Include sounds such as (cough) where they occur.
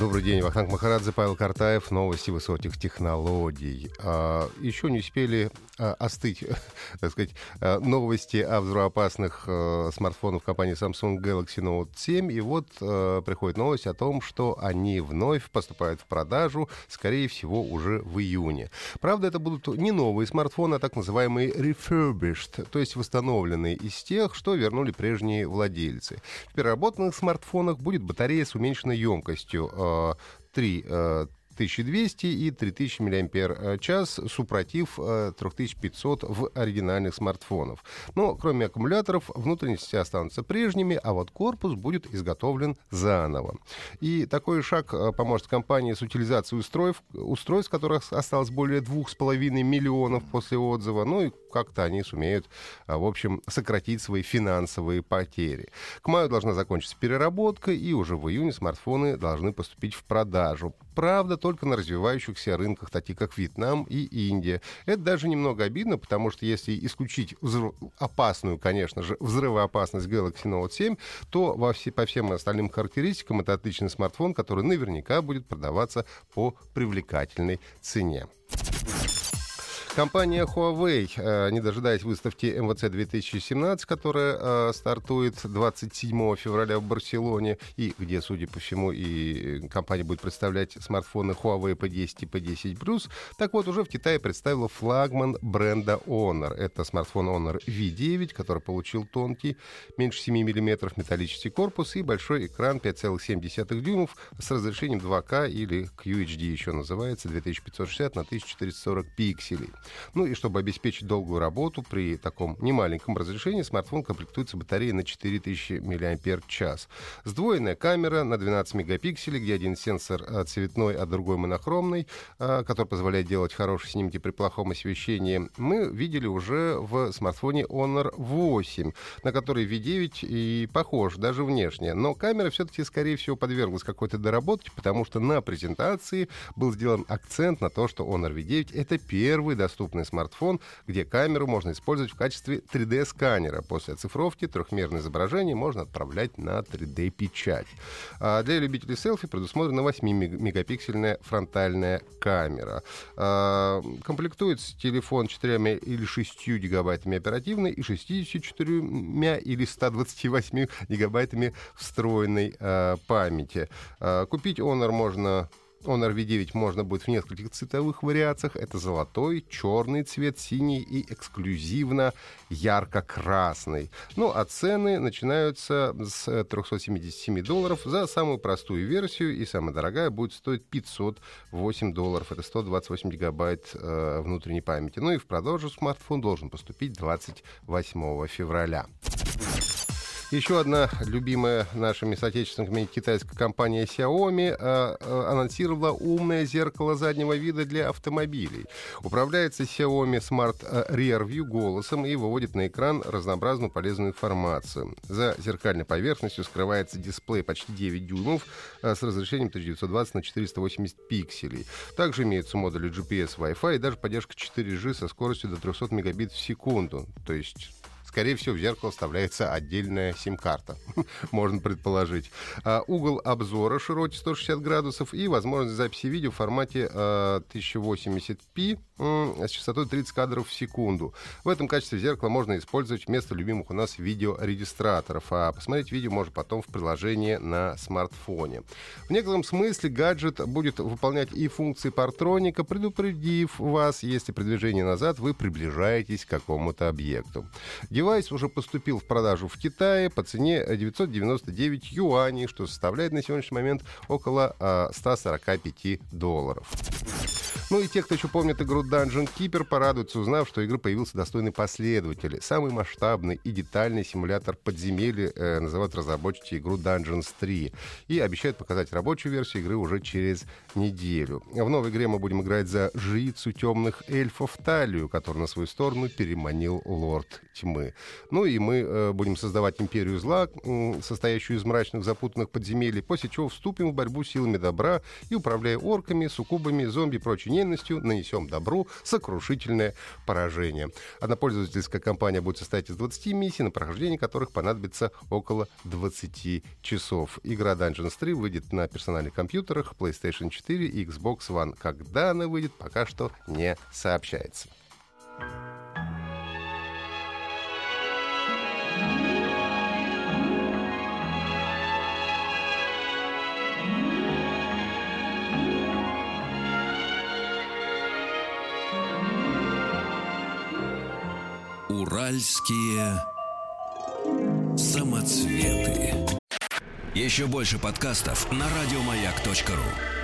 Добрый день, Вахтанг Махарадзе, Павел Картаев, новости высоких технологий. А, еще не успели а, остыть, (laughs) так сказать, а, новости о взрывоопасных а, смартфонах компании Samsung Galaxy Note 7, и вот а, приходит новость о том, что они вновь поступают в продажу, скорее всего, уже в июне. Правда, это будут не новые смартфоны, а так называемые refurbished, то есть восстановленные из тех, что вернули прежние владельцы. В переработанных смартфонах будет батарея с уменьшенной емкостью 3 1200 и 3000 мАч, супротив 3500 в оригинальных смартфонов. Но кроме аккумуляторов, внутренности останутся прежними, а вот корпус будет изготовлен заново. И такой шаг э, поможет компании с утилизацией устройств, устройств которых осталось более 2,5 миллионов после отзыва. Ну и как-то они сумеют, э, в общем, сократить свои финансовые потери. К маю должна закончиться переработка, и уже в июне смартфоны должны поступить в продажу. Правда, только на развивающихся рынках, таких как Вьетнам и Индия. Это даже немного обидно, потому что если исключить взрыв... опасную, конечно же, взрывоопасность Galaxy Note 7, то во все, по всем остальным характеристикам это отличный смартфон, который наверняка будет продаваться по привлекательной цене. Компания Huawei, э, не дожидаясь выставки МВЦ 2017, которая э, стартует 27 февраля в Барселоне, и где, судя по всему, и компания будет представлять смартфоны Huawei P10 и P10 Plus, так вот, уже в Китае представила флагман бренда Honor. Это смартфон Honor V9, который получил тонкий, меньше 7 мм металлический корпус и большой экран 5,7 дюймов с разрешением 2К или QHD еще называется, 2560 на 1440 пикселей. Ну и чтобы обеспечить долгую работу при таком немаленьком разрешении, смартфон комплектуется батареей на 4000 мАч. Сдвоенная камера на 12 мегапикселей, где один сенсор э, цветной, а другой монохромный, э, который позволяет делать хорошие снимки при плохом освещении, мы видели уже в смартфоне Honor 8, на который V9 и похож даже внешне. Но камера все-таки, скорее всего, подверглась какой-то доработке, потому что на презентации был сделан акцент на то, что Honor V9 — это первый доступный доступный смартфон, где камеру можно использовать в качестве 3D-сканера. После оцифровки трехмерное изображение можно отправлять на 3D-печать. А для любителей селфи предусмотрена 8-мегапиксельная фронтальная камера. А, комплектуется телефон 4 или 6 гигабайтами оперативной и 64 или 128 гигабайтами встроенной а, памяти. А, купить Honor можно Honor V9 можно будет в нескольких цветовых вариациях. Это золотой, черный цвет, синий и эксклюзивно ярко-красный. Ну, а цены начинаются с 377 долларов за самую простую версию, и самая дорогая будет стоить 508 долларов. Это 128 гигабайт э, внутренней памяти. Ну и в продажу смартфон должен поступить 28 февраля. Еще одна любимая нашими соотечественниками китайская компания Xiaomi э, э, анонсировала умное зеркало заднего вида для автомобилей. Управляется Xiaomi Smart Rear View голосом и выводит на экран разнообразную полезную информацию. За зеркальной поверхностью скрывается дисплей почти 9 дюймов э, с разрешением 1920 на 480 пикселей. Также имеются модули GPS, Wi-Fi и даже поддержка 4G со скоростью до 300 мегабит в секунду. То есть скорее всего, в зеркало вставляется отдельная сим-карта, (laughs) можно предположить. А, угол обзора широкий 160 градусов и возможность записи видео в формате а, 1080p с частотой 30 кадров в секунду. В этом качестве зеркала можно использовать вместо любимых у нас видеорегистраторов, а посмотреть видео можно потом в приложении на смартфоне. В некотором смысле гаджет будет выполнять и функции партроника, предупредив вас, если при движении назад вы приближаетесь к какому-то объекту. Девайс уже поступил в продажу в Китае по цене 999 юаней, что составляет на сегодняшний момент около 145 долларов. Ну и те, кто еще помнит игру Dungeon Keeper, порадуются, узнав, что игры появился достойный последователь. Самый масштабный и детальный симулятор подземелья э, называют разработчики игру Dungeons 3. И обещают показать рабочую версию игры уже через неделю. В новой игре мы будем играть за жрицу темных эльфов Талию, которую на свою сторону переманил лорд тьмы. Ну и мы э, будем создавать империю зла, э, состоящую из мрачных запутанных подземелий, после чего вступим в борьбу силами добра и, управляя орками, суккубами, зомби и прочей ненавистью, нанесем добру сокрушительное поражение. Одна пользовательская компания будет состоять из 20 миссий, на прохождение которых понадобится около 20 часов. Игра Dungeons 3 выйдет на персональных компьютерах PlayStation 4 и Xbox One. Когда она выйдет, пока что не сообщается. Уральские самоцветы. Еще больше подкастов на радиомаяк.ру.